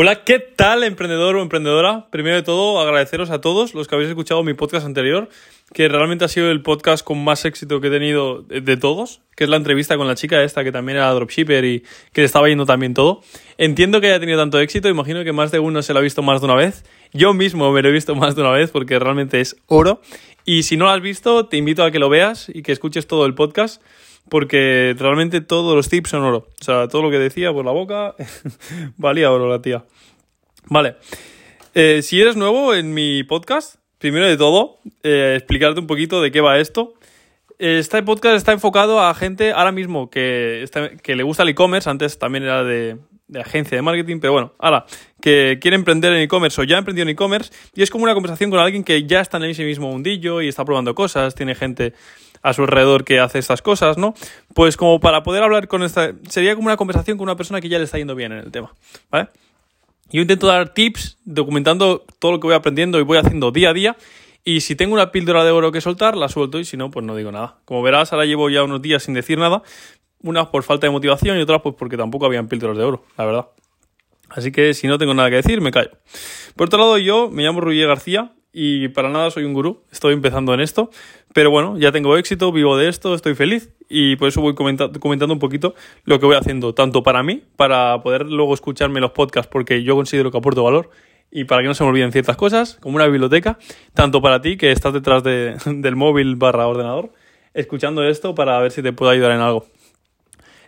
Hola, ¿qué tal emprendedor o emprendedora? Primero de todo, agradeceros a todos los que habéis escuchado mi podcast anterior, que realmente ha sido el podcast con más éxito que he tenido de todos, que es la entrevista con la chica esta que también era dropshipper y que le estaba yendo también todo. Entiendo que haya tenido tanto éxito, imagino que más de uno se lo ha visto más de una vez. Yo mismo me lo he visto más de una vez porque realmente es oro. Y si no lo has visto, te invito a que lo veas y que escuches todo el podcast porque realmente todos los tips son oro. O sea, todo lo que decía por la boca valía oro la tía. Vale. Eh, si eres nuevo en mi podcast, primero de todo, eh, explicarte un poquito de qué va esto. Este podcast está enfocado a gente ahora mismo que, que le gusta el e-commerce, antes también era de, de agencia de marketing, pero bueno, ahora, que quiere emprender en e-commerce o ya ha emprendido en e-commerce y es como una conversación con alguien que ya está en ese mismo mundillo y está probando cosas, tiene gente a su alrededor que hace estas cosas, ¿no? Pues como para poder hablar con esta... Sería como una conversación con una persona que ya le está yendo bien en el tema, ¿vale? Yo intento dar tips documentando todo lo que voy aprendiendo y voy haciendo día a día. Y si tengo una píldora de oro que soltar, la suelto y si no, pues no digo nada. Como verás, ahora llevo ya unos días sin decir nada. Unas por falta de motivación y otras pues porque tampoco habían píldoras de oro, la verdad. Así que si no tengo nada que decir, me callo. Por otro lado, yo me llamo Rubí García y para nada soy un gurú, estoy empezando en esto, pero bueno, ya tengo éxito, vivo de esto, estoy feliz y por eso voy comentando un poquito lo que voy haciendo, tanto para mí, para poder luego escucharme los podcasts porque yo considero que aporto valor y para que no se me olviden ciertas cosas, como una biblioteca, tanto para ti que estás detrás de, del móvil barra ordenador, escuchando esto para ver si te puedo ayudar en algo.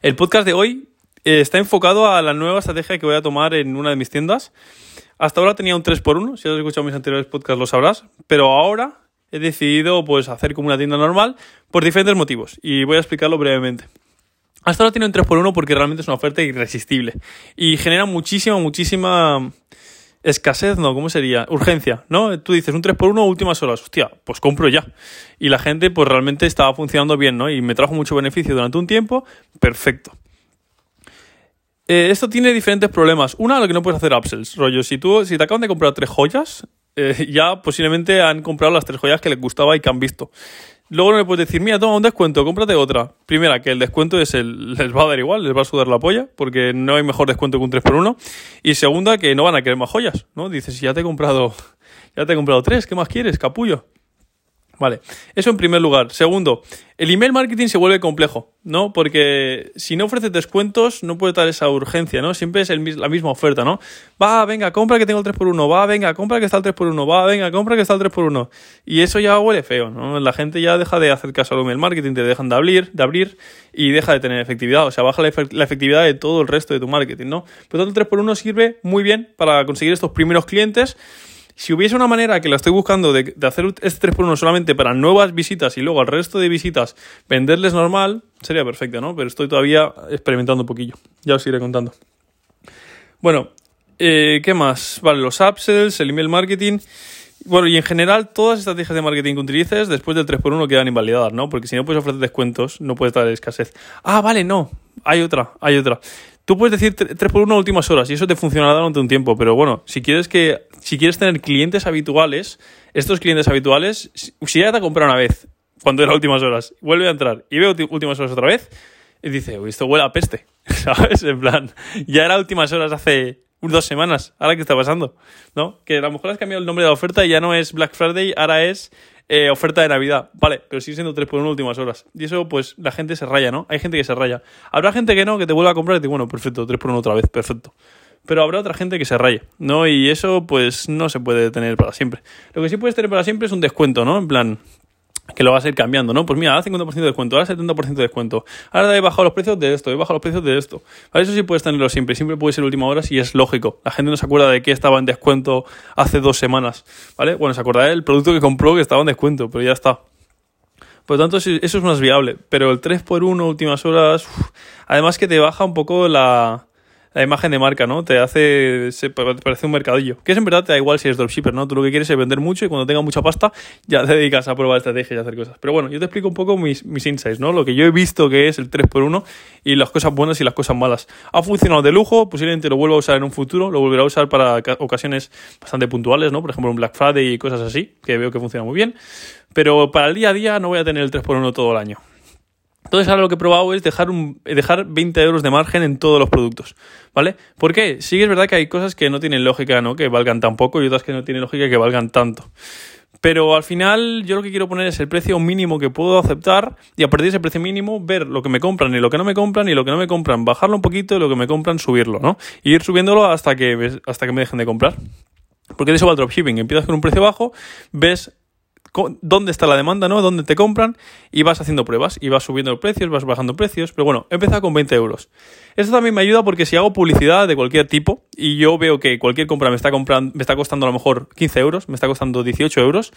El podcast de hoy eh, está enfocado a la nueva estrategia que voy a tomar en una de mis tiendas hasta ahora tenía un 3x1, si has escuchado mis anteriores podcasts lo sabrás, pero ahora he decidido pues hacer como una tienda normal por diferentes motivos y voy a explicarlo brevemente. Hasta ahora tiene un 3x1 porque realmente es una oferta irresistible y genera muchísima, muchísima escasez, no, ¿cómo sería? Urgencia, ¿no? Tú dices un 3x1 últimas horas, hostia, pues compro ya. Y la gente pues realmente estaba funcionando bien, ¿no? Y me trajo mucho beneficio durante un tiempo, perfecto. Eh, esto tiene diferentes problemas. Una, lo que no puedes hacer upsells. Rollo, si, tú, si te acaban de comprar tres joyas, eh, ya posiblemente han comprado las tres joyas que les gustaba y que han visto. Luego no le puedes decir, mira, toma un descuento, cómprate otra. Primera, que el descuento es el, les va a dar igual, les va a sudar la polla, porque no hay mejor descuento que un 3x1. Y segunda, que no van a querer más joyas, ¿no? Dices, ya te he comprado, ya te he comprado tres, ¿qué más quieres, capullo? Vale, eso en primer lugar. Segundo, el email marketing se vuelve complejo, ¿no? Porque si no ofreces descuentos, no puede dar esa urgencia, ¿no? Siempre es el, la misma oferta, ¿no? Va, venga, compra que tengo el 3x1, va, venga, compra que está el 3x1, va, venga, compra que está el 3x1. Y eso ya huele feo, ¿no? La gente ya deja de hacer caso al email marketing, te dejan de abrir, de abrir y deja de tener efectividad, o sea, baja la, efectividad de todo el resto de tu marketing, ¿no? Por tanto, el 3x1 sirve muy bien para conseguir estos primeros clientes si hubiese una manera que la estoy buscando de, hacer este 3x1 solamente para nuevas visitas y luego al resto de visitas venderles normal, sería perfecto, ¿no? Pero estoy todavía experimentando un poquillo. Ya os iré contando. Bueno, eh, ¿qué más? Vale, los upsells, el email marketing. Bueno, y en general, todas las estrategias de marketing que utilices después del 3x1 quedan invalidadas, ¿no? Porque si no puedes ofrecer descuentos, no puedes dar escasez. Ah, vale, no. Hay otra, hay otra. Tú puedes decir 3 por 1 últimas horas y eso te funcionará durante un tiempo, pero bueno, si quieres que si quieres tener clientes habituales, estos clientes habituales, si ya te ha una vez, cuando era últimas horas, vuelve a entrar y ve últimas horas otra vez, y dice, esto huele a peste, ¿sabes? En plan, ya era últimas horas hace dos semanas, ahora qué está pasando, ¿no? Que a lo mejor has cambiado el nombre de la oferta y ya no es Black Friday, ahora es eh, oferta de Navidad. Vale, pero sigue siendo 3 por 1 últimas horas. Y eso, pues, la gente se raya, ¿no? Hay gente que se raya. Habrá gente que no, que te vuelva a comprar y te bueno, perfecto, 3 por 1 otra vez, perfecto. Pero habrá otra gente que se raye, ¿no? Y eso, pues, no se puede tener para siempre. Lo que sí puedes tener para siempre es un descuento, ¿no? En plan, que lo vas a ir cambiando, ¿no? Pues mira, ahora 50% de descuento, ahora 70% de descuento, ahora he bajado los precios de esto, he bajado los precios de esto. Eso sí puedes tenerlo siempre, siempre puede ser última hora si es lógico. La gente no se acuerda de que estaba en descuento hace dos semanas, ¿vale? Bueno, se acordará del producto que compró que estaba en descuento, pero ya está. Por lo tanto, eso es más viable. Pero el 3x1 últimas horas, además que te baja un poco la, la imagen de marca, ¿no? Te hace, se, parece un mercadillo. Que es en verdad te da igual si es dropshipper, ¿no? Tú lo que quieres es vender mucho y cuando tenga mucha pasta ya te dedicas a probar estrategias y hacer cosas. Pero bueno, yo te explico un poco mis, mis insights, ¿no? Lo que yo he visto que es el 3x1 y las cosas buenas y las cosas malas. Ha funcionado de lujo, posiblemente lo vuelva a usar en un futuro, lo volverá a usar para ocasiones bastante puntuales, ¿no? Por ejemplo, un Black Friday y cosas así, que veo que funciona muy bien. Pero para el día a día no voy a tener el 3x1 todo el año. Entonces ahora lo que he probado es dejar, un, dejar 20 euros de margen en todos los productos, ¿vale? ¿Por qué? Sí es verdad que hay cosas que no tienen lógica, ¿no? Que valgan tan poco y otras que no tienen lógica que valgan tanto. Pero al final yo lo que quiero poner es el precio mínimo que puedo aceptar y a partir de ese precio mínimo ver lo que me compran y lo que no me compran y lo que no me compran bajarlo un poquito y lo que me compran subirlo, ¿no? Y ir subiéndolo hasta que, hasta que me dejen de comprar. Porque de eso va el dropshipping. Empiezas con un precio bajo, ves dónde está la demanda, ¿no? Dónde te compran y vas haciendo pruebas y vas subiendo precios, vas bajando precios. Pero bueno, he empezado con 20 euros. Esto también me ayuda porque si hago publicidad de cualquier tipo y yo veo que cualquier compra me está, comprando, me está costando a lo mejor 15 euros, me está costando 18 euros,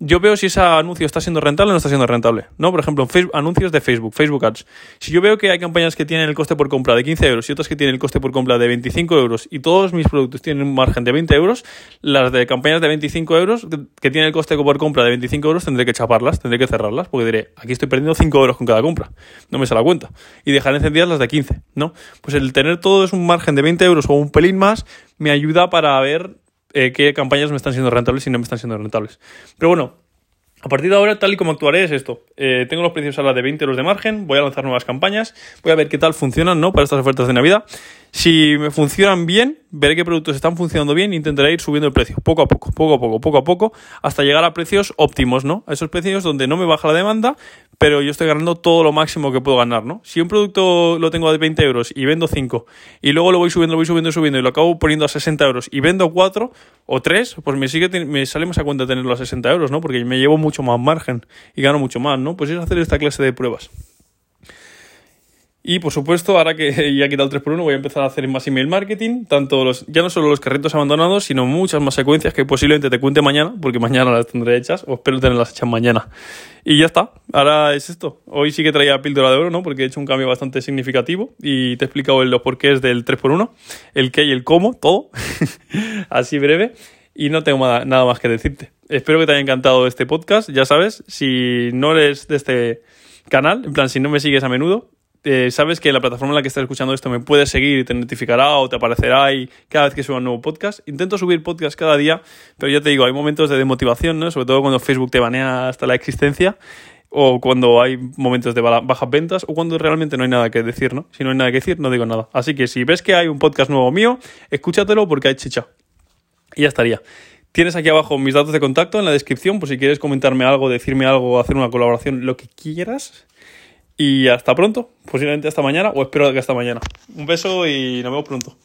yo veo si ese anuncio está siendo rentable o no está siendo rentable. ¿no? Por ejemplo, Facebook, anuncios de Facebook, Facebook Ads. Si yo veo que hay campañas que tienen el coste por compra de 15 euros y otras que tienen el coste por compra de 25 euros y todos mis productos tienen un margen de 20 euros, las de campañas de 25 euros que tienen el coste por compra de 25 euros tendré que chaparlas, tendré que cerrarlas, porque diré, aquí estoy perdiendo 5 euros con cada compra. No me sale la cuenta. Y dejar encendidas las de 15, ¿no? Pues el tener todo es un margen de 20 euros o un pelín más me ayuda para ver eh, qué campañas me están siendo rentables y no me están siendo rentables. Pero bueno, a partir de ahora, tal y como actuaré es esto. Eh, tengo los precios ahora de 20 euros de margen, voy a lanzar nuevas campañas, voy a ver qué tal funcionan ¿no? para estas ofertas de Navidad. Si me funcionan bien, veré qué productos están funcionando bien e intentaré ir subiendo el precio, poco a poco, poco a poco, poco a poco, hasta llegar a precios óptimos, ¿no? A esos precios donde no me baja la demanda, pero yo estoy ganando todo lo máximo que puedo ganar, ¿no? Si un producto lo tengo a 20 euros y vendo 5, y luego lo voy subiendo, lo voy subiendo, subiendo, y lo acabo poniendo a 60 euros y vendo 4 o 3, pues me sigue me sale más a cuenta tenerlo a 60 euros, ¿no? Porque me llevo mucho más margen y gano mucho más, ¿no? Pues es hacer esta clase de pruebas. Y por supuesto, ahora que ya he quitado el 3x1, voy a empezar a hacer más email marketing, tanto los, ya no solo los carritos abandonados, sino muchas más secuencias que posiblemente te cuente mañana, porque mañana las tendré hechas, o espero tenerlas hechas mañana. Y ya está, ahora es esto. Hoy sí que traía píldora de oro, ¿no? Porque he hecho un cambio bastante significativo y te he explicado los porqués del 3x1, el qué y el cómo, todo, así breve. Y no tengo nada más que decirte. Espero que te haya encantado este podcast. Ya sabes, si no eres de este canal, en plan, si no me sigues a menudo, eh, sabes que la plataforma en la que estás escuchando esto me puedes seguir y te notificará o te aparecerá y cada vez que suba un nuevo podcast. Intento subir podcast cada día, pero ya te digo, hay momentos de demotivación, ¿no? Sobre todo cuando Facebook te banea hasta la existencia o cuando hay momentos de bajas ventas o cuando realmente no hay nada que decir, ¿no? Si no hay nada que decir, no digo nada. Así que si ves que hay un podcast nuevo mío, escúchatelo porque hay chicha. Y ya estaría. Tienes aquí abajo mis datos de contacto en la descripción por si quieres comentarme algo, decirme algo, hacer una colaboración, lo que quieras. Y hasta pronto, posiblemente hasta mañana o espero que hasta mañana. Un beso y nos vemos pronto.